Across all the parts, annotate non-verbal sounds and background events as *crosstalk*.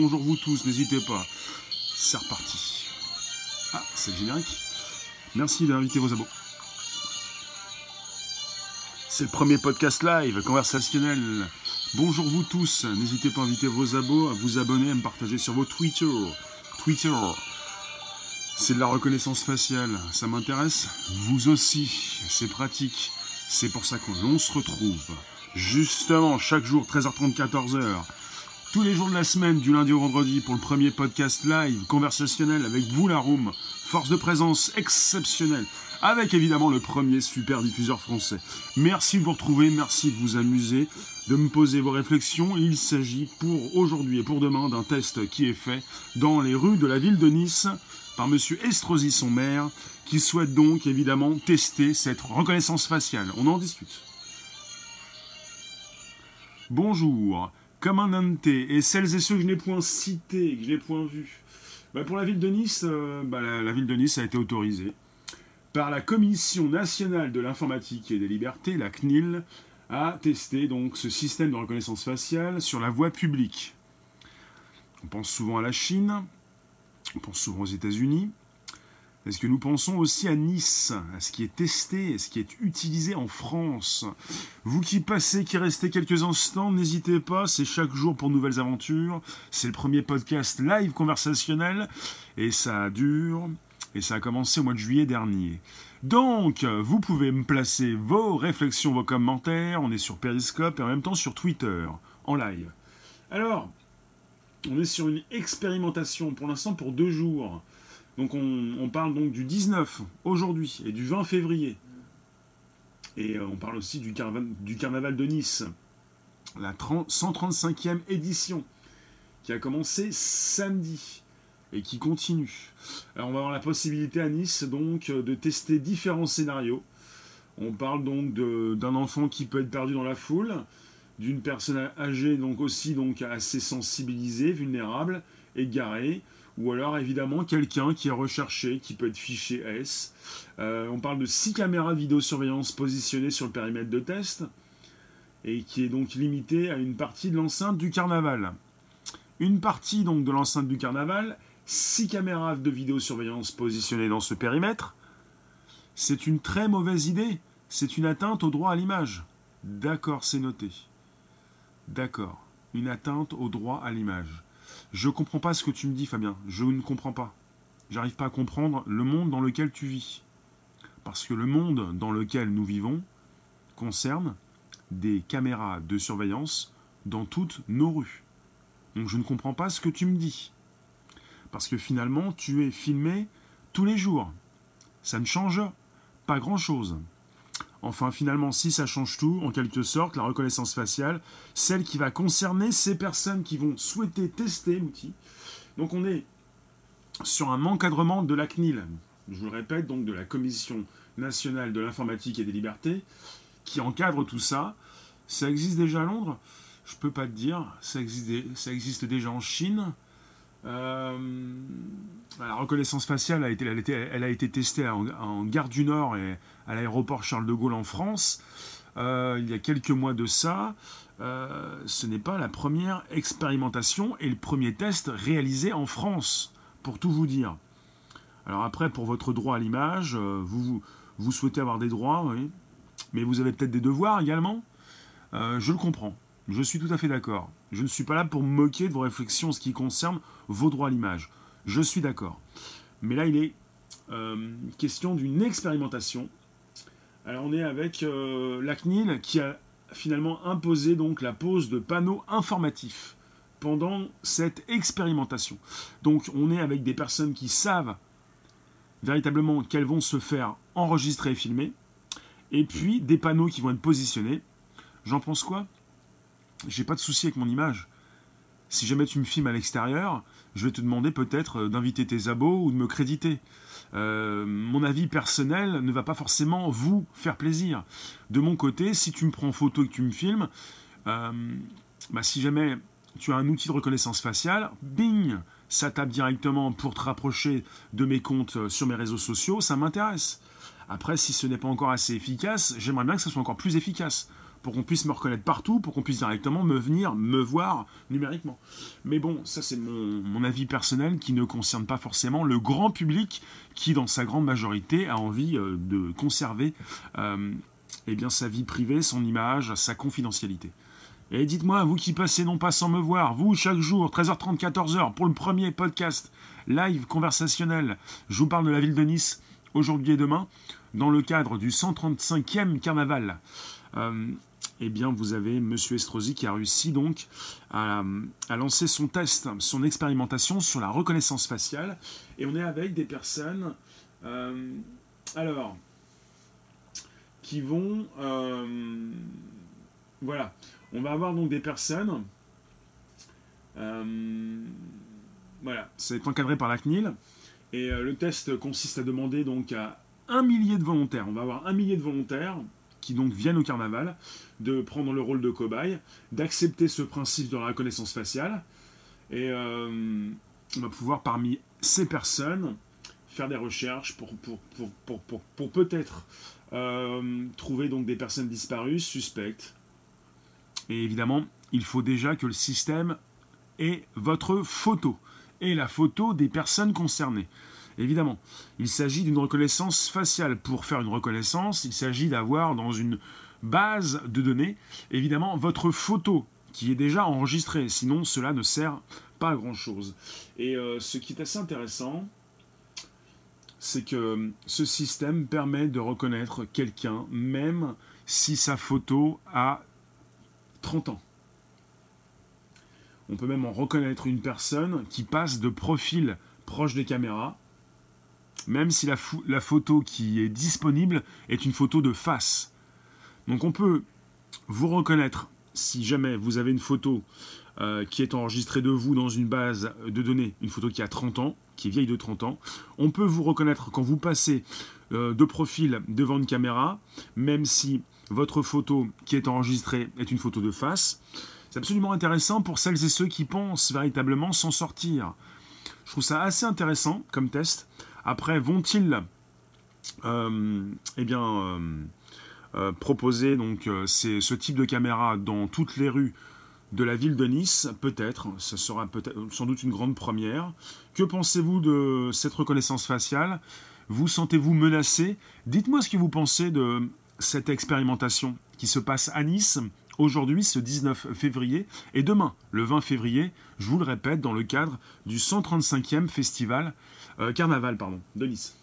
bonjour vous tous, n'hésitez pas. C'est reparti. Ah, c'est le générique. Merci d'inviter vos abos. C'est le premier podcast live, conversationnel. Bonjour vous tous, n'hésitez pas à inviter vos abos, à vous abonner, à me partager sur vos Twitter. Twitter. C'est de la reconnaissance faciale, ça m'intéresse Vous aussi, c'est pratique. C'est pour ça qu'on se retrouve. Justement, chaque jour, 13h30, 14h. Tous les jours de la semaine, du lundi au vendredi, pour le premier podcast live, conversationnel, avec vous la room. Force de présence exceptionnelle. Avec évidemment le premier super diffuseur français. Merci de vous retrouver, merci de vous amuser, de me poser vos réflexions. Il s'agit pour aujourd'hui et pour demain d'un test qui est fait dans les rues de la ville de Nice par M. Estrosi, son maire, qui souhaite donc évidemment tester cette reconnaissance faciale. On en discute. Bonjour, Commandante, et celles et ceux que je n'ai point cités, que je n'ai point vus. Bah, pour la ville de Nice, euh, bah, la, ville de Nice a été autorisée par la Commission nationale de l'informatique et des libertés, la CNIL, à tester donc ce système de reconnaissance faciale sur la voie publique. On pense souvent à la Chine, on pense souvent aux États-Unis. Est-ce que nous pensons aussi à Nice, à ce qui est testé, à ce qui est utilisé en France Vous qui passez, qui restez quelques instants, n'hésitez pas, c'est chaque jour pour nouvelles aventures. C'est le premier podcast live conversationnel et ça dure et ça a commencé au mois de juillet dernier. Donc, vous pouvez me placer vos réflexions, vos commentaires. On est sur Periscope et en même temps sur Twitter, en live. Alors, on est sur une expérimentation pour l'instant pour deux jours. Donc on, parle donc du 19 aujourd'hui et du 20 février. Et euh, on parle aussi du, carnaval de Nice, la 135e édition, qui a commencé samedi et qui continue. Alors on va avoir la possibilité à Nice donc de tester différents scénarios. On parle donc d'un enfant qui peut être perdu dans la foule, d'une personne âgée donc aussi donc assez sensibilisée, vulnérable, égarée, ou alors évidemment quelqu'un qui est recherché, qui peut être fiché S. Euh, on parle de 6 caméras de vidéosurveillance positionnées sur le périmètre de test, et qui est donc limité à une partie de l'enceinte du carnaval. Une partie donc de l'enceinte du carnaval, 6 caméras de vidéosurveillance positionnées dans ce périmètre, c'est une très mauvaise idée, c'est une atteinte au droit à l'image. D'accord, c'est noté. D'accord, une atteinte au droit à l'image. Je comprends pas ce que tu me dis, Fabien. Je ne comprends pas. J'arrive pas à comprendre le monde dans lequel tu vis. Parce que le monde dans lequel nous vivons concerne des caméras de surveillance dans toutes nos rues. Donc je ne comprends pas ce que tu me dis. Parce que finalement, tu es filmé tous les jours. Ça ne change pas grand-chose. Enfin, finalement, si ça change tout, en quelque sorte, la reconnaissance faciale, celle qui va concerner ces personnes qui vont souhaiter tester l'outil. Donc on est sur un encadrement de la CNIL, je vous le répète, donc de la Commission nationale de l'informatique et des libertés, qui encadre tout ça. Ça existe déjà à Londres? Je ne peux pas te dire. Ça existe, ça existe déjà en Chine? Euh, la reconnaissance faciale a été, elle, a été testée en, Gare du Nord et à l'aéroport Charles de Gaulle en France. Euh, il y a quelques mois de ça. Euh, ce n'est pas la première expérimentation et le premier test réalisé en France, pour tout vous dire. Alors après, pour votre droit à l'image, vous, souhaitez avoir des droits, mais vous avez peut-être des devoirs également. je le comprends. Je suis tout à fait d'accord. Je ne suis pas là pour moquer de vos réflexions en ce qui concerne vos droits à l'image. Je suis d'accord. Mais là, il est euh, question d'une expérimentation. Alors, on est avec euh, la CNIL qui a finalement imposé donc la pose de panneaux informatifs pendant cette expérimentation. Donc, on est avec des personnes qui savent véritablement qu'elles vont se faire enregistrer et filmer, et puis des panneaux qui vont être positionnés. J'en pense quoi? J'ai pas de souci avec mon image. Si jamais tu me filmes à l'extérieur, je vais te demander peut-être euh, d'inviter tes abos ou de me créditer. Euh, mon avis personnel ne va pas forcément vous faire plaisir. De mon côté, si tu me prends en photo et que tu me filmes, euh, bah, si jamais tu as un outil de reconnaissance faciale, bing, ça tape directement pour te rapprocher de mes comptes sur mes réseaux sociaux, ça m'intéresse. Après, si ce n'est pas encore assez efficace, j'aimerais bien que ce soit encore plus efficace pour qu'on puisse me reconnaître partout, pour qu'on puisse directement me venir, me voir numériquement. Mais bon, ça c'est mon, avis personnel qui ne concerne pas forcément le grand public qui, dans sa grande majorité, a envie euh, de conserver euh, eh bien, sa vie privée, son image, sa confidentialité. Et dites-moi, vous qui passez non pas sans me voir, vous chaque jour, 13h30, 14h, pour le premier podcast live conversationnel, je vous parle de la ville de Nice aujourd'hui et demain, dans le cadre du 135e carnaval. Euh, eh bien, vous avez Monsieur Estrosi qui a réussi donc à, lancer son test, son expérimentation sur la reconnaissance faciale. Et on est avec des personnes, euh, alors, qui vont, euh, voilà, on va avoir donc des personnes, voilà, être encadré par la CNIL. Et le test consiste à demander donc à un millier de volontaires. On va avoir un millier de volontaires qui donc viennent au carnaval, de prendre le rôle de cobaye, d'accepter ce principe de la reconnaissance faciale. Et euh, on va pouvoir, parmi ces personnes, faire des recherches pour, pour, pour, pour peut-être euh, trouver donc des personnes disparues, suspectes. Et évidemment, il faut déjà que le système ait votre photo et la photo des personnes concernées. Évidemment, il s'agit d'une reconnaissance faciale. Pour faire une reconnaissance, il s'agit d'avoir dans une base de données, évidemment, votre photo qui est déjà enregistrée. Sinon, cela ne sert pas à grand-chose. Et euh, ce qui est assez intéressant, c'est que ce système permet de reconnaître quelqu'un, même si sa photo a 30 ans. On peut même en reconnaître une personne qui passe de profil proche des caméras même si la, photo qui est disponible est une photo de face. Donc on peut vous reconnaître si jamais vous avez une photo euh, qui est enregistrée de vous dans une base de données, une photo qui a 30 ans, qui est vieille de 30 ans. On peut vous reconnaître quand vous passez euh, de profil devant une caméra, même si votre photo qui est enregistrée est une photo de face. C'est absolument intéressant pour celles et ceux qui pensent véritablement s'en sortir. Je trouve ça assez intéressant comme test. Après, vont-ils euh, eh euh, euh, proposer donc, ce type de caméra dans toutes les rues de la ville de Nice? Peut-être, ce sera peut-être sans doute une grande première. Que pensez-vous de cette reconnaissance faciale? Vous sentez-vous menacé? Dites-moi ce que vous pensez de cette expérimentation qui se passe à Nice aujourd'hui, ce 19 février, et demain, le 20 février, je vous le répète, dans le cadre du 135e festival euh, carnaval, pardon, de Nice.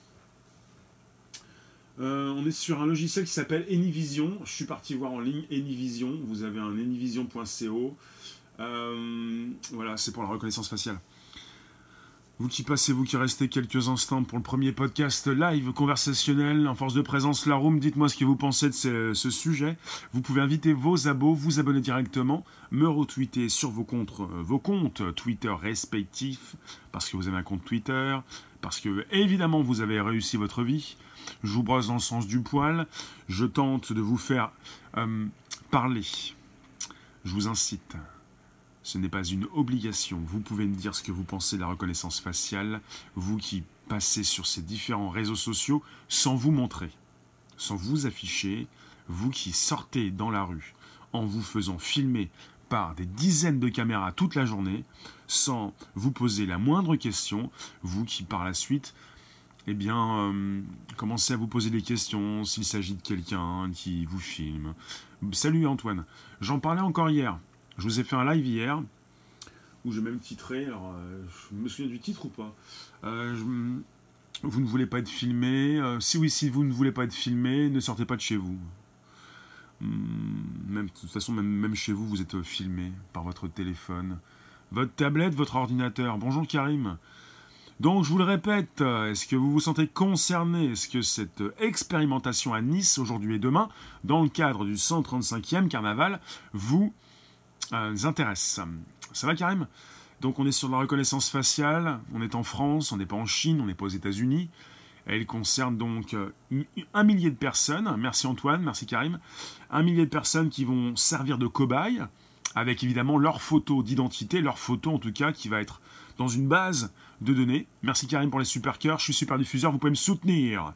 Euh, on est sur un logiciel qui s'appelle Anyvision. Je suis parti voir en ligne Anyvision. Vous avez un anyvision.co. Euh, voilà, c'est pour la reconnaissance faciale. Vous qui passez, vous qui restez quelques instants pour le premier podcast live conversationnel en force de présence La Room, dites-moi ce que vous pensez de ce, sujet. Vous pouvez inviter vos abos, vous abonner directement, me retweeter sur vos comptes, euh, vos comptes Twitter respectifs, parce que vous avez un compte Twitter, parce que évidemment vous avez réussi votre vie. Je vous brosse dans le sens du poil. Je tente de vous faire euh, parler. Je vous incite ce n'est pas une obligation. Vous pouvez me dire ce que vous pensez de la reconnaissance faciale, vous qui passez sur ces différents réseaux sociaux sans vous montrer, sans vous afficher, vous qui sortez dans la rue en vous faisant filmer par des dizaines de caméras toute la journée, sans vous poser la moindre question, vous qui par la suite eh bien, euh, commencez à vous poser des questions s'il s'agit de quelqu'un qui vous filme. Salut Antoine, j'en parlais encore hier. Je vous ai fait un live hier où je même titré, alors euh, je me souviens du titre ou pas euh, Vous ne voulez pas être filmé. Euh, si oui, si vous ne voulez pas être filmé, ne sortez pas de chez vous. Hmm, même, de toute façon, même chez vous, vous êtes filmé par votre téléphone, votre tablette, votre ordinateur. Bonjour Karim. Donc, je vous le répète, est-ce que vous vous sentez concerné? Est-ce que cette expérimentation à Nice, aujourd'hui et demain, dans le cadre du 135e carnaval, vous euh, intéresse. Ça va Karim? Donc on est sur la reconnaissance faciale, on est en France, on n'est pas en Chine, on n'est pas aux États-Unis. Elle concerne donc euh, un millier de personnes. Merci Antoine, merci Karim. Un millier de personnes qui vont servir de cobayes avec évidemment leur photo d'identité, leur photo en tout cas, qui va être dans une base de données. Merci Karim pour les super cœurs, je suis super diffuseur, vous pouvez me soutenir.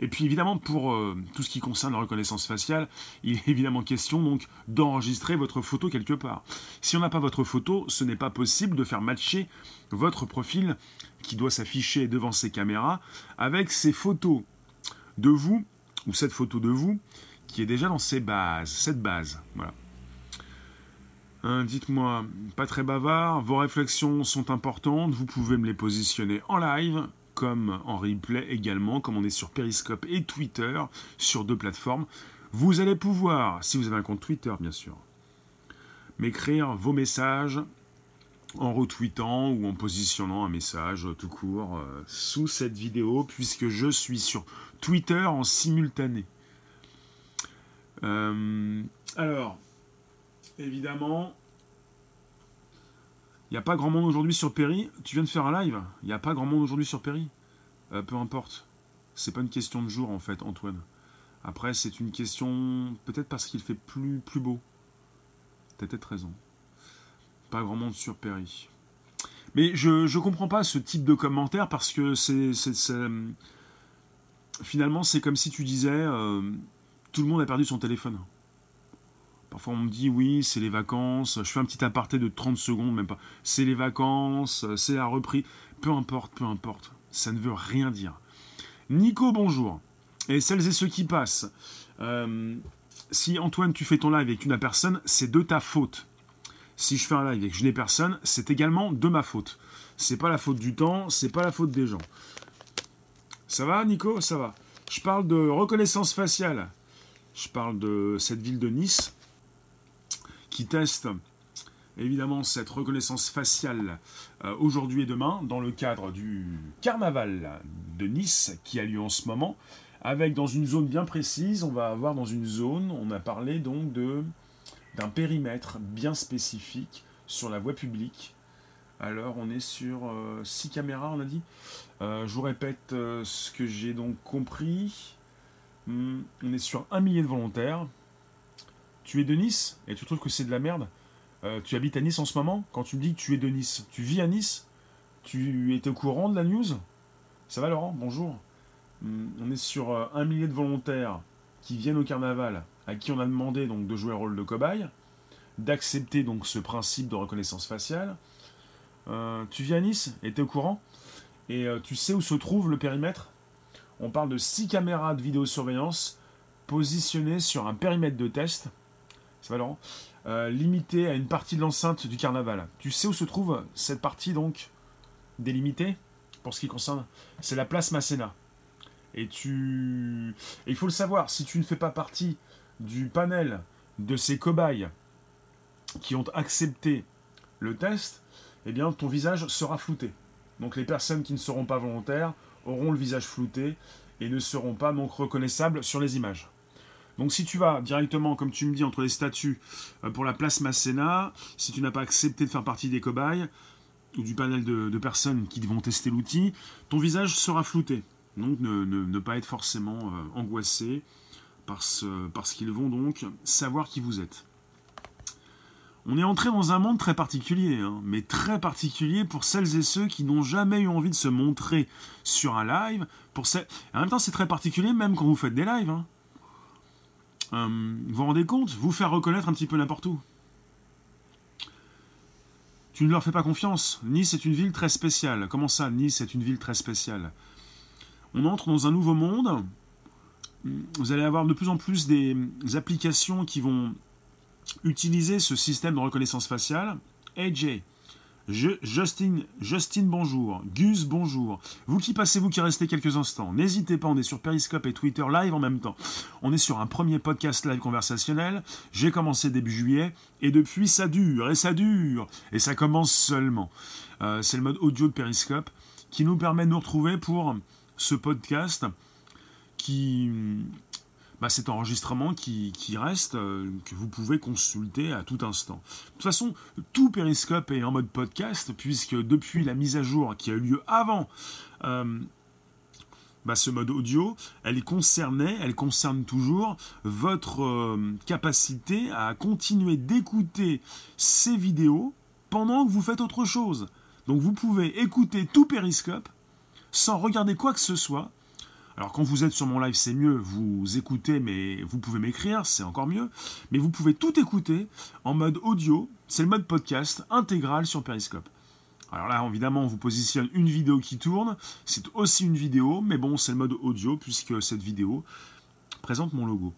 Et puis évidemment pour euh, tout ce qui concerne la reconnaissance faciale, il est évidemment question donc d'enregistrer votre photo quelque part. Si on n'a pas votre photo, ce n'est pas possible de faire matcher votre profil qui doit s'afficher devant ces caméras avec ces photos de vous ou cette photo de vous qui est déjà dans ces bases, cette base. Voilà. Hein, dites-moi, pas très bavard, vos réflexions sont importantes, vous pouvez me les positionner en live, comme en replay également, comme on est sur Periscope et Twitter, sur deux plateformes. Vous allez pouvoir, si vous avez un compte Twitter bien sûr, m'écrire vos messages en retweetant ou en positionnant un message tout court euh, sous cette vidéo, puisque je suis sur Twitter en simultané. Euh, alors, évidemment, il n'y a pas grand monde aujourd'hui sur Perry. Tu viens de faire un live. Il n'y a pas grand monde aujourd'hui sur Perry. Euh, peu importe. C'est pas une question de jour en fait, Antoine. Après, c'est une question peut-être parce qu'il fait plus, plus beau. T'as peut-être raison. Pas grand monde sur Perry. Mais je ne comprends pas ce type de commentaire parce que c'est. Finalement, c'est comme si tu disais euh, tout le monde a perdu son téléphone. Parfois on me dit oui, c'est les vacances, je fais un petit aparté de 30 secondes, même pas. C'est les vacances, c'est la reprise. Peu importe, peu importe. Ça ne veut rien dire. Nico, bonjour. Et celles et ceux qui passent. Euh, si Antoine, tu fais ton live avec une personne, c'est de ta faute. Si je fais un live avec une personne, c'est également de ma faute. C'est pas la faute du temps, c'est pas la faute des gens. Ça va, Nico? Ça va. Je parle de reconnaissance faciale. Je parle de cette ville de Nice qui teste évidemment cette reconnaissance faciale euh, aujourd'hui et demain dans le cadre du carnaval de Nice qui a lieu en ce moment avec dans une zone bien précise, on va avoir dans une zone, on a parlé donc de d'un périmètre bien spécifique sur la voie publique. Alors on est sur 6 euh, caméras, on a dit. Euh, je vous répète ce que j'ai donc compris. Hmm, on est sur un millier de volontaires, tu es de Nice et tu trouves que c'est de la merde, euh, tu habites à Nice en ce moment, quand tu me dis que tu es de Nice, tu vis à Nice, tu étais au courant de la news? Ça va Laurent? Bonjour. Hmm, on est sur euh, un millier de volontaires qui viennent au carnaval, à qui on a demandé donc de jouer le rôle de cobaye, d'accepter donc ce principe de reconnaissance faciale. Euh, tu vis à Nice et tu es au courant? Et tu sais où se trouve le périmètre? On parle de 6 caméras de vidéosurveillance positionnées sur un périmètre de test ça va euh, limité à une partie de l'enceinte du carnaval. Tu sais où se trouve cette partie donc délimitée pour ce qui concerne? C'est la place Masséna. Et tu. il faut le savoir, si tu ne fais pas partie du panel de ces cobayes qui ont accepté le test, eh bien ton visage sera flouté. Donc les personnes qui ne seront pas volontaires auront le visage flouté et ne seront pas donc reconnaissables sur les images. Donc si tu vas directement, comme tu me dis, entre les statuts euh, pour la place Masséna, si tu n'as pas accepté de faire partie des cobayes ou du panel de, personnes qui vont tester l'outil, ton visage sera flouté. Donc ne, pas être forcément euh, angoissé parce, parce qu'ils vont donc savoir qui vous êtes. On est entré dans un monde très particulier, hein, mais très particulier pour celles et ceux qui n'ont jamais eu envie de se montrer sur un live. Pour En même temps, c'est très particulier même quand vous faites des lives. Hein. Euh, vous vous rendez compte Vous faire reconnaître un petit peu n'importe où. Tu ne leur fais pas confiance. Nice est une ville très spéciale. Comment ça, Nice est une ville très spéciale? On entre dans un nouveau monde. Vous allez avoir de plus en plus des applications qui vont utiliser ce système de reconnaissance faciale. AJ, je, Justine, Justine, bonjour. Gus, bonjour. Vous qui passez, vous qui restez quelques instants, n'hésitez pas, on est sur Periscope et Twitter live en même temps. On est sur un premier podcast live conversationnel. J'ai commencé début juillet et depuis ça dure et ça dure et ça commence seulement. Euh, c'est le mode audio de Periscope qui nous permet de nous retrouver pour ce podcast qui bah, cet enregistrement qui, reste, euh, que vous pouvez consulter à tout instant. De toute façon, tout Periscope est en mode podcast, puisque depuis la mise à jour qui a eu lieu avant, euh, bah, ce mode audio, elle concernait, elle concerne toujours votre euh, capacité à continuer d'écouter ces vidéos pendant que vous faites autre chose. Donc vous pouvez écouter tout Périscope sans regarder quoi que ce soit. Alors quand vous êtes sur mon live, c'est mieux, vous écoutez, mais vous pouvez m'écrire, c'est encore mieux. Mais vous pouvez tout écouter en mode audio, c'est le mode podcast intégral sur Periscope. Alors là, évidemment, on vous positionne une vidéo qui tourne. C'est aussi une vidéo, mais bon, c'est le mode audio puisque cette vidéo présente mon logo.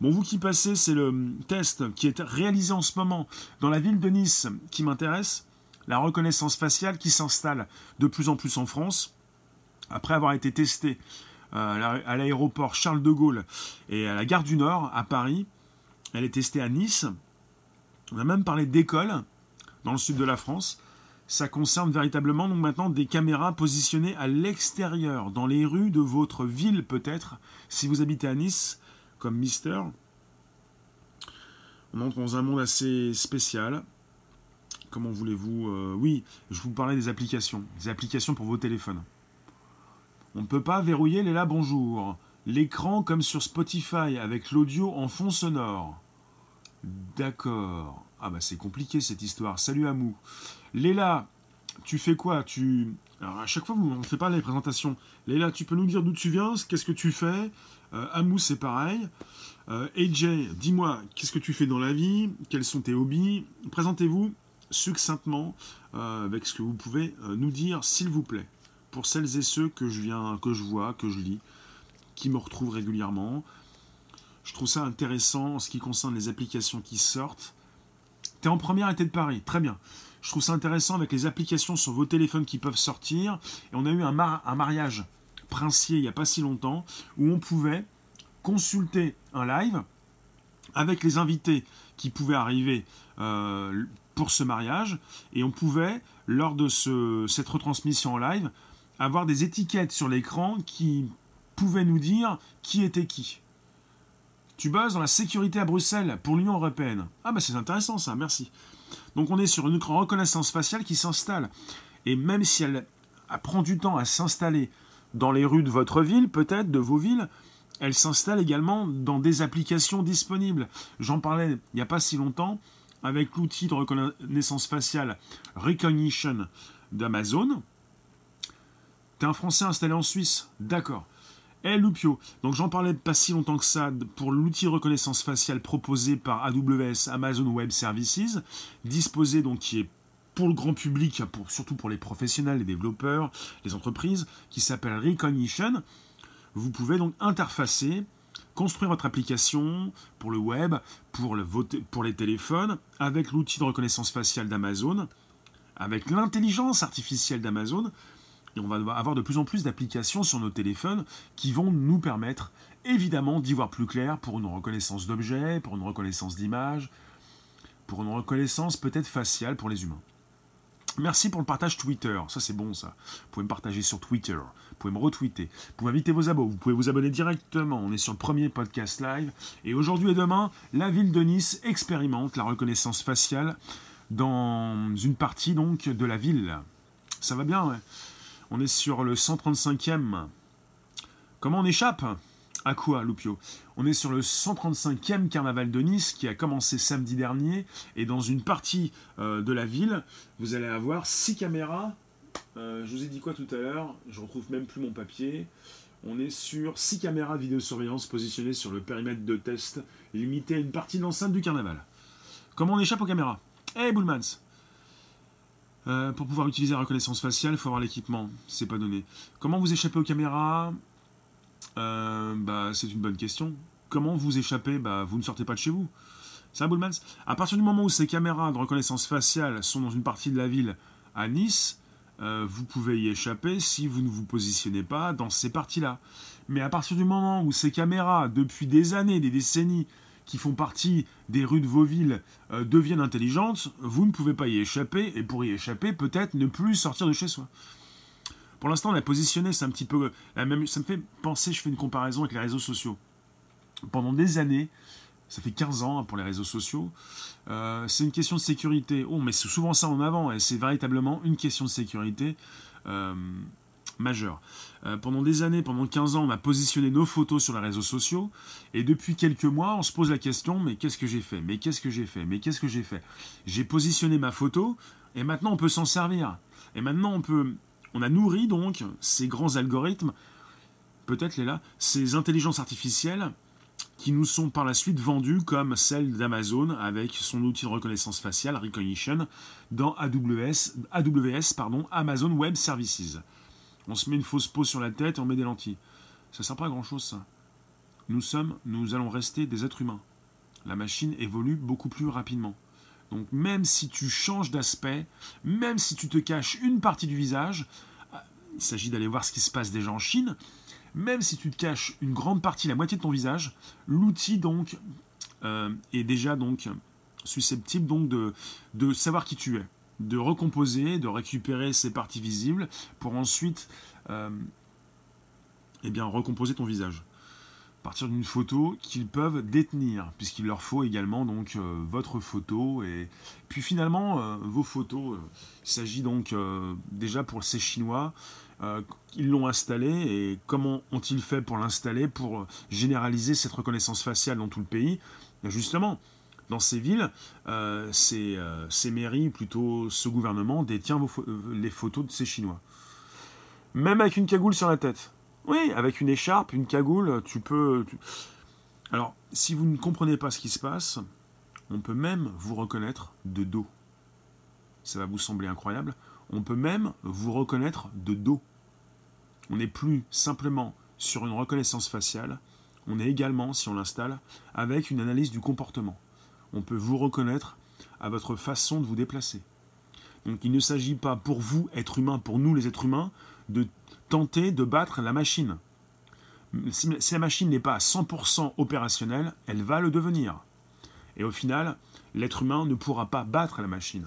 Bon, vous qui passez, c'est le test qui est réalisé en ce moment dans la ville de Nice qui m'intéresse. La reconnaissance faciale qui s'installe de plus en plus en France. Après avoir été testé à l'aéroport Charles de Gaulle et à la gare du Nord à Paris, elle est testée à Nice. On a même parlé d'école dans le sud de la France ça concerne véritablement donc maintenant des caméras positionnées à l'extérieur, dans les rues de votre ville peut-être, si vous habitez à Nice, comme Mister. On entre dans un monde assez spécial. Comment voulez-vous euh, Oui, je vous parlais des applications, des applications pour vos téléphones. On ne peut pas verrouiller les bonjour. L'écran comme sur Spotify avec l'audio en fond sonore. D'accord. Ah bah c'est compliqué cette histoire. Salut Amou. Léla, tu fais quoi? Tu alors à chaque fois on ne fait pas les présentations. Léla, tu peux nous dire d'où tu viens? Qu'est-ce que tu fais? Euh, Amou c'est pareil. Euh, AJ, dis-moi qu'est-ce que tu fais dans la vie? Quels sont tes hobbies? Présentez-vous succinctement euh, avec ce que vous pouvez nous dire s'il vous plaît. Pour celles et ceux que je viens, que je vois, que je lis, qui me retrouvent régulièrement. Je trouve ça intéressant en ce qui concerne les applications qui sortent. T'es en première été de Paris, très bien. Je trouve ça intéressant avec les applications sur vos téléphones qui peuvent sortir. Et on a eu un, mariage princier il n'y a pas si longtemps où on pouvait consulter un live avec les invités qui pouvaient arriver euh, pour ce mariage. Et on pouvait, lors de cette retransmission en live, avoir des étiquettes sur l'écran qui pouvaient nous dire qui était qui. Tu bosses dans la sécurité à Bruxelles pour l'Union européenne. Ah bah c'est intéressant ça, merci. Donc on est sur une reconnaissance faciale qui s'installe. Et même si elle prend du temps à s'installer dans les rues de votre ville, peut-être, de vos villes, elle s'installe également dans des applications disponibles. J'en parlais il n'y a pas si longtemps avec l'outil de reconnaissance faciale Recognition d'Amazon. T'es un Français installé en Suisse D'accord. Eh Loupio, donc j'en parlais pas si longtemps que ça pour l'outil reconnaissance faciale proposé par AWS Amazon Web Services, disposé donc qui est pour le grand public, pour, surtout pour les professionnels, les développeurs, les entreprises, qui s'appelle Recognition. Vous pouvez donc interfacer, construire votre application pour le web, pour, le, pour les téléphones, avec l'outil de reconnaissance faciale d'Amazon, avec l'intelligence artificielle d'Amazon, et on va avoir de plus en plus d'applications sur nos téléphones qui vont nous permettre évidemment d'y voir plus clair pour une reconnaissance d'objets, pour une reconnaissance d'images, pour une reconnaissance peut-être faciale pour les humains. Merci pour le partage Twitter, ça c'est bon ça. Vous pouvez me partager sur Twitter, vous pouvez me retweeter, vous pouvez inviter vos abos, vous pouvez vous abonner directement. On est sur le premier podcast live. Et aujourd'hui et demain, la ville de Nice expérimente la reconnaissance faciale dans une partie donc de la ville. Ça va bien, ouais. On est sur le 135e. Comment on échappe À quoi, Loupio On est sur le 135e carnaval de Nice qui a commencé samedi dernier. Et dans une partie euh, de la ville, vous allez avoir six caméras. Euh, je vous ai dit quoi tout à l'heure? Je retrouve même plus mon papier. On est sur six caméras vidéosurveillance positionnées sur le périmètre de test, limité à une partie de l'enceinte du carnaval. Comment on échappe aux caméras? Eh hey, Bullmans euh, pour pouvoir utiliser la reconnaissance faciale, il faut avoir l'équipement. C'est pas donné. Comment vous échappez aux caméras? Euh, bah, C'est une bonne question. Comment vous échappez? Bah, Vous ne sortez pas de chez vous. Un Bullmans. À partir du moment où ces caméras de reconnaissance faciale sont dans une partie de la ville à Nice, euh, vous pouvez y échapper si vous ne vous positionnez pas dans ces parties-là. Mais à partir du moment où ces caméras, depuis des années, des décennies, qui font partie des rues de vos villes euh, deviennent intelligentes, vous ne pouvez pas y échapper, et pour y échapper, peut-être ne plus sortir de chez soi. Pour l'instant, on a positionné, c'est un petit peu la même. Ça me fait penser, je fais une comparaison avec les réseaux sociaux. Pendant des années, ça fait 15 ans hein, pour les réseaux sociaux, euh, c'est une question de sécurité. Oh, mais c'est souvent ça en avant, et c'est véritablement une question de sécurité. Euh, majeur. Euh, pendant des années, pendant 15 ans, on a positionné nos photos sur les réseaux sociaux. Et depuis quelques mois, on se pose la question, mais qu'est-ce que j'ai fait? Mais qu'est-ce que j'ai fait? Mais qu'est-ce que j'ai fait? J'ai positionné ma photo, et maintenant on peut s'en servir. Et maintenant on peut... On a nourri donc ces grands algorithmes, peut-être les là, ces intelligences artificielles qui nous sont par la suite vendus comme celle d'Amazon avec son outil de reconnaissance faciale Recognition dans AWS, AWS pardon, Amazon Web Services. On se met une fausse peau sur la tête et on met des lentilles. Ça sert pas à grand chose ça. Nous sommes, nous allons rester des êtres humains. La machine évolue beaucoup plus rapidement. Donc même si tu changes d'aspect, même si tu te caches une partie du visage, il s'agit d'aller voir ce qui se passe déjà en Chine, même si tu te caches une grande partie, la moitié de ton visage, l'outil donc euh, est déjà donc susceptible donc de savoir qui tu es, de recomposer, de récupérer ces parties visibles pour ensuite euh, eh bien, recomposer ton visage. Partir d'une photo qu'ils peuvent détenir, puisqu'il leur faut également donc euh, votre photo et puis finalement vos photos. il s'agit donc déjà pour ces Chinois euh, ils l'ont installé et comment ont-ils fait pour l'installer, pour généraliser cette reconnaissance faciale dans tout le pays? Justement, dans ces villes, euh, euh, ces, mairies, plutôt ce gouvernement, détient les photos de ces Chinois. Même avec une cagoule sur la tête. Oui, avec une écharpe, une cagoule, tu peux... Alors, si vous ne comprenez pas ce qui se passe, on peut même vous reconnaître de dos. Ça va vous sembler incroyable on peut même vous reconnaître de dos. On n'est plus simplement sur une reconnaissance faciale, on est également, si on l'installe, avec une analyse du comportement. On peut vous reconnaître à votre façon de vous déplacer. Donc il ne s'agit pas pour vous, être humain, pour nous les êtres humains, de tenter de battre la machine. Si la machine n'est pas à 100% opérationnelle, elle va le devenir. Et au final, l'être humain ne pourra pas battre la machine.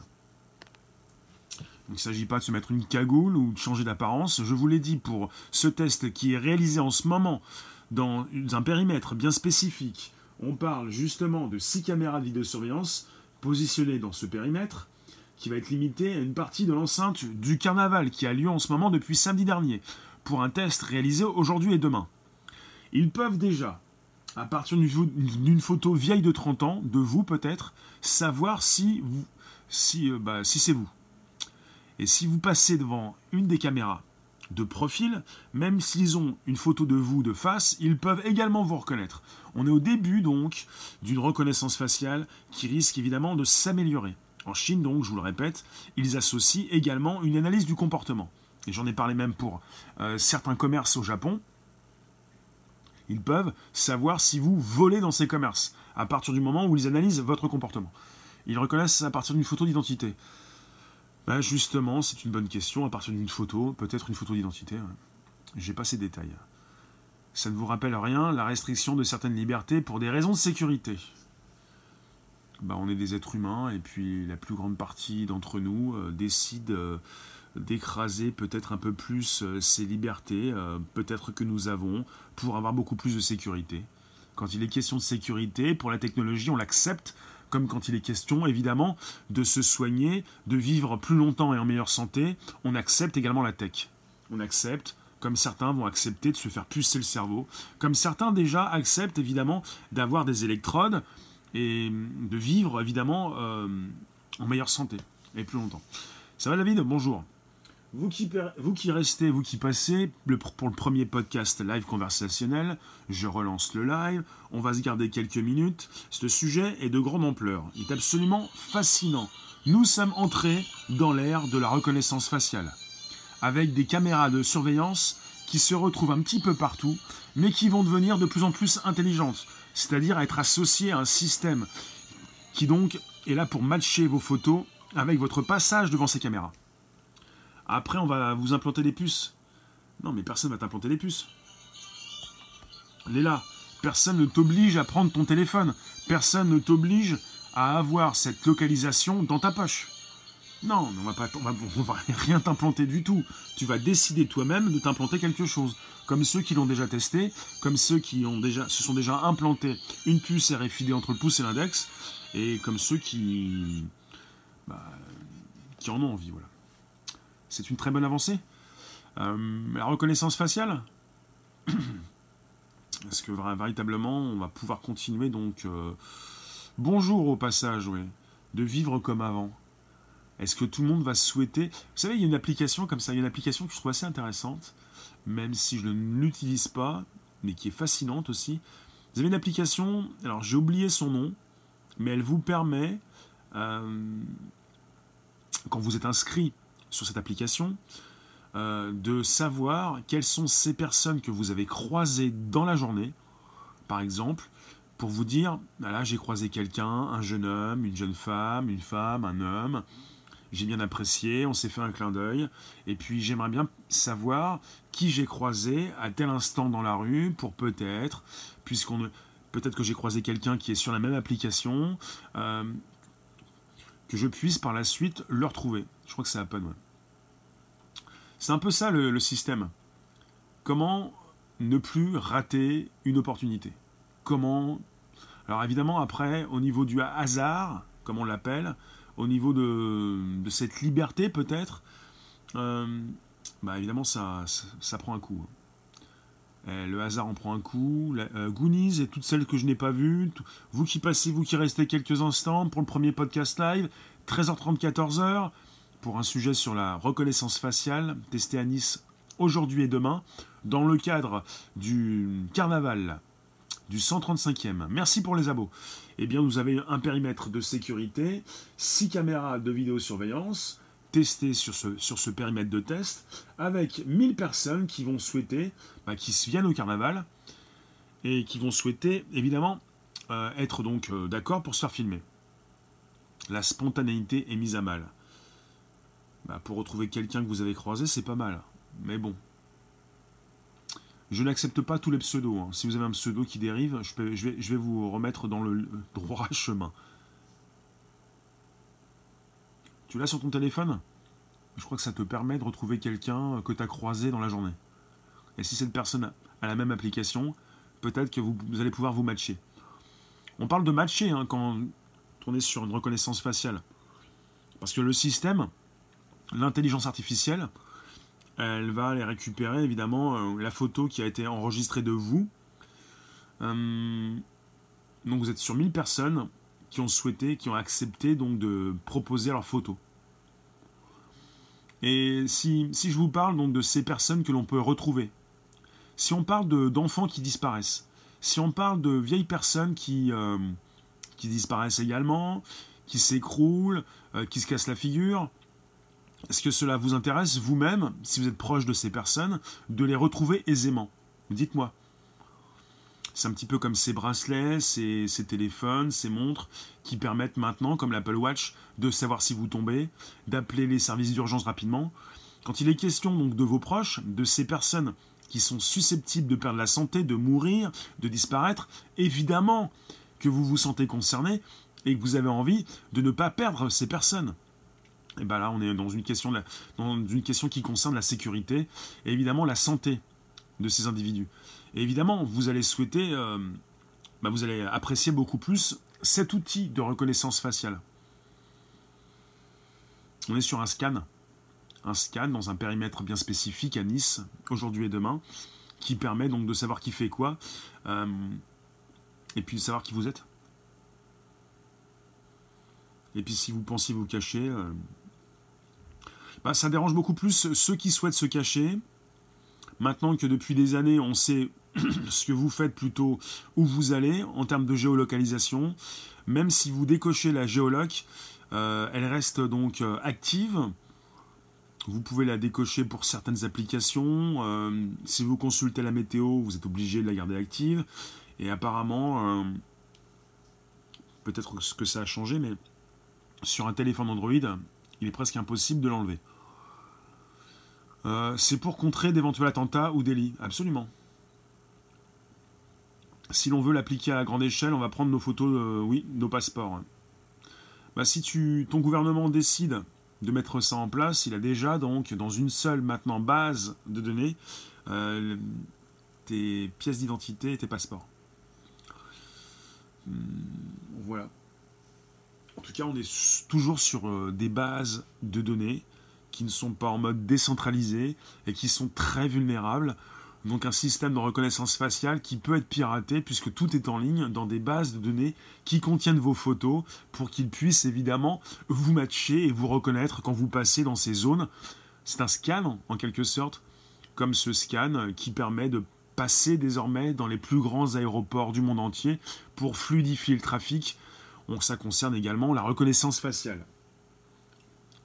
Il ne s'agit pas de se mettre une cagoule ou de changer d'apparence. Je vous l'ai dit, pour ce test qui est réalisé en ce moment dans un périmètre bien spécifique, on parle justement de six caméras de vidéosurveillance positionnées dans ce périmètre qui va être limité à une partie de l'enceinte du carnaval qui a lieu en ce moment depuis samedi dernier pour un test réalisé aujourd'hui et demain. Ils peuvent déjà, à partir d'une photo vieille de 30 ans, de vous peut-être, savoir si, euh, bah, si c'est vous. Et si vous passez devant une des caméras de profil, même s'ils ont une photo de vous de face, ils peuvent également vous reconnaître. On est au début donc d'une reconnaissance faciale qui risque évidemment de s'améliorer. En Chine donc, je vous le répète, ils associent également une analyse du comportement. Et j'en ai parlé même pour euh, certains commerces au Japon. Ils peuvent savoir si vous volez dans ces commerces à partir du moment où ils analysent votre comportement. Ils reconnaissent à partir d'une photo d'identité. Ben justement, c'est une bonne question. À partir d'une photo, peut-être une photo d'identité. Hein. J'ai pas ces détails. Ça ne vous rappelle rien, la restriction de certaines libertés pour des raisons de sécurité. Ben, on est des êtres humains et puis la plus grande partie d'entre nous euh, décide euh, d'écraser peut-être un peu plus euh, ces libertés, peut-être que nous avons, pour avoir beaucoup plus de sécurité. Quand il est question de sécurité, pour la technologie, on l'accepte comme quand il est question évidemment de se soigner, de vivre plus longtemps et en meilleure santé, on accepte également la tech. On accepte, comme certains vont accepter de se faire pucer le cerveau, comme certains déjà acceptent évidemment d'avoir des électrodes et de vivre évidemment euh, en meilleure santé et plus longtemps. Ça va David? Bonjour. Vous qui, restez, vous qui passez, pour le premier podcast live conversationnel, je relance le live, on va se garder quelques minutes. Ce sujet est de grande ampleur, il est absolument fascinant. Nous sommes entrés dans l'ère de la reconnaissance faciale, avec des caméras de surveillance qui se retrouvent un petit peu partout, mais qui vont devenir de plus en plus intelligentes, c'est-à-dire être associées à un système qui donc est là pour matcher vos photos avec votre passage devant ces caméras. Après, on va vous implanter des puces. Non, mais personne va t'implanter des puces. Léla, personne ne t'oblige à prendre ton téléphone. Personne ne t'oblige à avoir cette localisation dans ta poche. Non, on va, pas, on va, va *laughs* rien t'implanter du tout. Tu vas décider toi-même de t'implanter quelque chose. Comme ceux qui l'ont déjà testé, comme ceux qui ont déjà, se sont déjà implantés une puce RFID entre le pouce et l'index, et comme ceux qui, bah, qui en ont envie. Voilà c'est une très bonne avancée. la reconnaissance faciale *clears throat* Est-ce que véritablement on va pouvoir continuer donc bonjour au passage, oui, de vivre comme avant Est-ce que tout le monde va souhaiter Vous savez, il y a une application comme ça, il y a une application que je trouve assez intéressante, même si je ne l'utilise pas, mais qui est fascinante aussi. Vous avez une application, alors j'ai oublié son nom, mais elle vous permet, euh, quand vous êtes inscrit sur cette application, euh, de savoir quelles sont ces personnes que vous avez croisées dans la journée, par exemple, pour vous dire, bah là j'ai croisé quelqu'un, un jeune homme, une jeune femme, une femme, un homme, j'ai bien apprécié, on s'est fait un clin d'œil, et puis j'aimerais bien savoir qui j'ai croisé à tel instant dans la rue pour peut-être, puisqu'on peut-être que j'ai croisé quelqu'un qui est sur la même application, euh, que je puisse par la suite le retrouver. Je crois que c'est Apple. Ouais. C'est un peu ça le, système. Comment ne plus rater une opportunité? Comment Alors évidemment après, au niveau du hasard, comme on l'appelle, au niveau de, cette liberté peut-être, euh, bah évidemment ça, ça, prend un coup. Hein. Eh, le hasard en prend un coup. Euh, Goonies et toutes celles que je n'ai pas vues. vous qui passez, vous qui restez quelques instants pour le premier podcast live, 13h30, 14h, pour un sujet sur la reconnaissance faciale, testé à Nice aujourd'hui et demain, dans le cadre du carnaval du 135e. Merci pour les abos. Eh bien, vous avez un périmètre de sécurité, 6 caméras de vidéosurveillance, testé sur ce, périmètre de test avec 1000 personnes qui vont souhaiter, bah, qui viennent au carnaval et qui vont souhaiter évidemment euh, être donc euh, d'accord pour se faire filmer. La spontanéité est mise à mal. Bah, pour retrouver quelqu'un que vous avez croisé, c'est pas mal. Mais bon. Je n'accepte pas tous les pseudos. Hein. Si vous avez un pseudo qui dérive, je vais vous remettre dans le droit chemin. Tu l'as sur ton téléphone? Je crois que ça te permet de retrouver quelqu'un que tu as croisé dans la journée. Et si cette personne a la même application, peut-être que vous, allez pouvoir vous matcher. On parle de matcher hein, quand on est sur une reconnaissance faciale. Parce que le système, l'intelligence artificielle, elle va aller récupérer évidemment euh, la photo qui a été enregistrée de vous. Euh, donc vous êtes sur 1000 personnes qui ont souhaité, qui ont accepté donc de proposer leurs photos. Et si, si, je vous parle donc de ces personnes que l'on peut retrouver, si on parle d'enfants qui disparaissent, si on parle de vieilles personnes qui, euh, qui disparaissent également, qui s'écroulent, euh, qui se cassent la figure, est-ce que cela vous intéresse vous-même, si vous êtes proche de ces personnes, de les retrouver aisément? Dites-moi. C'est un petit peu comme ces bracelets, ces, téléphones, ces montres qui permettent maintenant, comme l'Apple Watch, de savoir si vous tombez, d'appeler les services d'urgence rapidement. Quand il est question donc de vos proches, de ces personnes qui sont susceptibles de perdre la santé, de mourir, de disparaître, évidemment que vous vous sentez concerné et que vous avez envie de ne pas perdre ces personnes. Et bien là, on est dans une question, dans une question qui concerne la sécurité et évidemment la santé de ces individus. Évidemment, vous allez souhaiter, euh, bah, vous allez apprécier beaucoup plus cet outil de reconnaissance faciale. On est sur un scan, un scan dans un périmètre bien spécifique à Nice, aujourd'hui et demain, qui permet donc de savoir qui fait quoi, euh, et puis de savoir qui vous êtes. Et puis si vous pensiez vous cacher, euh, bah, ça dérange beaucoup plus ceux qui souhaitent se cacher, Maintenant que depuis des années, on sait *clears throat* ce que vous faites plutôt où vous allez en termes de géolocalisation, même si vous décochez la géoloc, euh, elle reste donc euh, active. Vous pouvez la décocher pour certaines applications. Euh, si vous consultez la météo, vous êtes obligé de la garder active. Et apparemment, peut-être que ça a changé, mais sur un téléphone Android, il est presque impossible de l'enlever. C'est pour contrer d'éventuels attentats ou délits. Absolument. Si l'on veut l'appliquer à grande échelle, on va prendre nos photos, euh, oui, nos passeports. Bah, si tu, ton gouvernement décide de mettre ça en place, il a déjà donc dans une seule maintenant base de données euh, tes pièces d'identité et tes passeports. Hmm, voilà. En tout cas, on est toujours sur des bases de données qui ne sont pas en mode décentralisé et qui sont très vulnérables. Donc un système de reconnaissance faciale qui peut être piraté puisque tout est en ligne dans des bases de données qui contiennent vos photos pour qu'ils puissent évidemment vous matcher et vous reconnaître quand vous passez dans ces zones. C'est un scan en quelque sorte, comme ce scan qui permet de passer désormais dans les plus grands aéroports du monde entier pour fluidifier le trafic. Donc ça concerne également la reconnaissance faciale.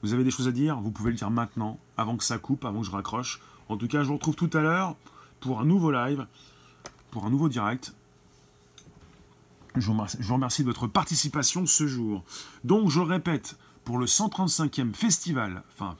Vous avez des choses à dire? Vous pouvez le dire maintenant, avant que ça coupe, avant que je raccroche. En tout cas, je vous retrouve tout à l'heure pour un nouveau live, pour un nouveau direct. Je vous, remercie, de votre participation ce jour. Donc, je répète, pour le 135e festival, enfin,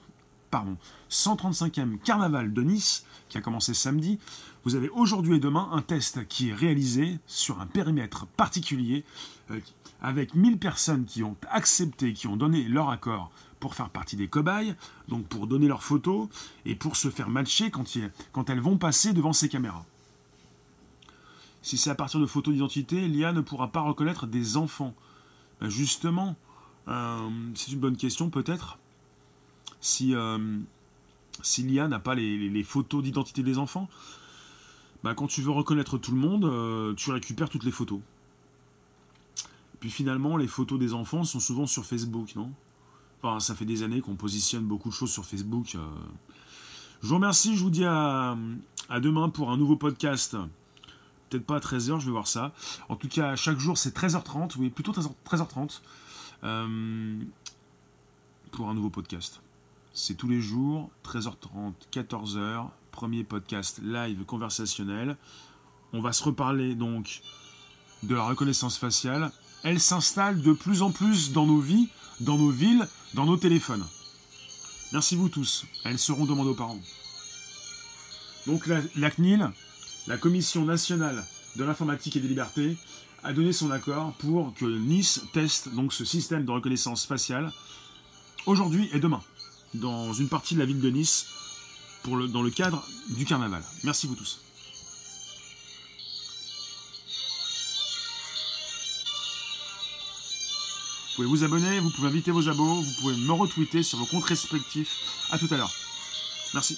pardon, 135e carnaval de Nice, qui a commencé samedi, vous avez aujourd'hui et demain un test qui est réalisé sur un périmètre particulier, euh, avec 1000 personnes qui ont accepté, qui ont donné leur accord pour faire partie des cobayes, donc pour donner leurs photos et pour se faire matcher quand, quand elles vont passer devant ces caméras. Si c'est à partir de photos d'identité, l'IA ne pourra pas reconnaître des enfants. Ben justement, euh, c'est une bonne question peut-être. Si, euh, si l'IA n'a pas les, photos d'identité des enfants, ben quand tu veux reconnaître tout le monde, euh, tu récupères toutes les photos. Puis finalement, les photos des enfants sont souvent sur Facebook, non? Ça fait des années qu'on positionne beaucoup de choses sur Facebook. Euh. Je vous remercie, je vous dis à, demain pour un nouveau podcast. Peut-être pas à 13h, je vais voir ça. En tout cas, chaque jour, c'est 13h30, oui, plutôt 13h, 30 euh, pour un nouveau podcast. C'est tous les jours, 13h30, 14h, premier podcast live conversationnel. On va se reparler donc de la reconnaissance faciale. Elle s'installe de plus en plus dans nos vies, dans nos villes, dans nos téléphones. Merci vous tous. Elles seront demandées aux parents. Donc la, CNIL, la Commission nationale de l'informatique et des libertés, a donné son accord pour que Nice teste donc ce système de reconnaissance faciale aujourd'hui et demain dans une partie de la ville de Nice pour dans le cadre du carnaval. Merci vous tous. Vous pouvez vous abonner, vous pouvez inviter vos abos, vous pouvez me retweeter sur vos comptes respectifs. A tout à l'heure. Merci.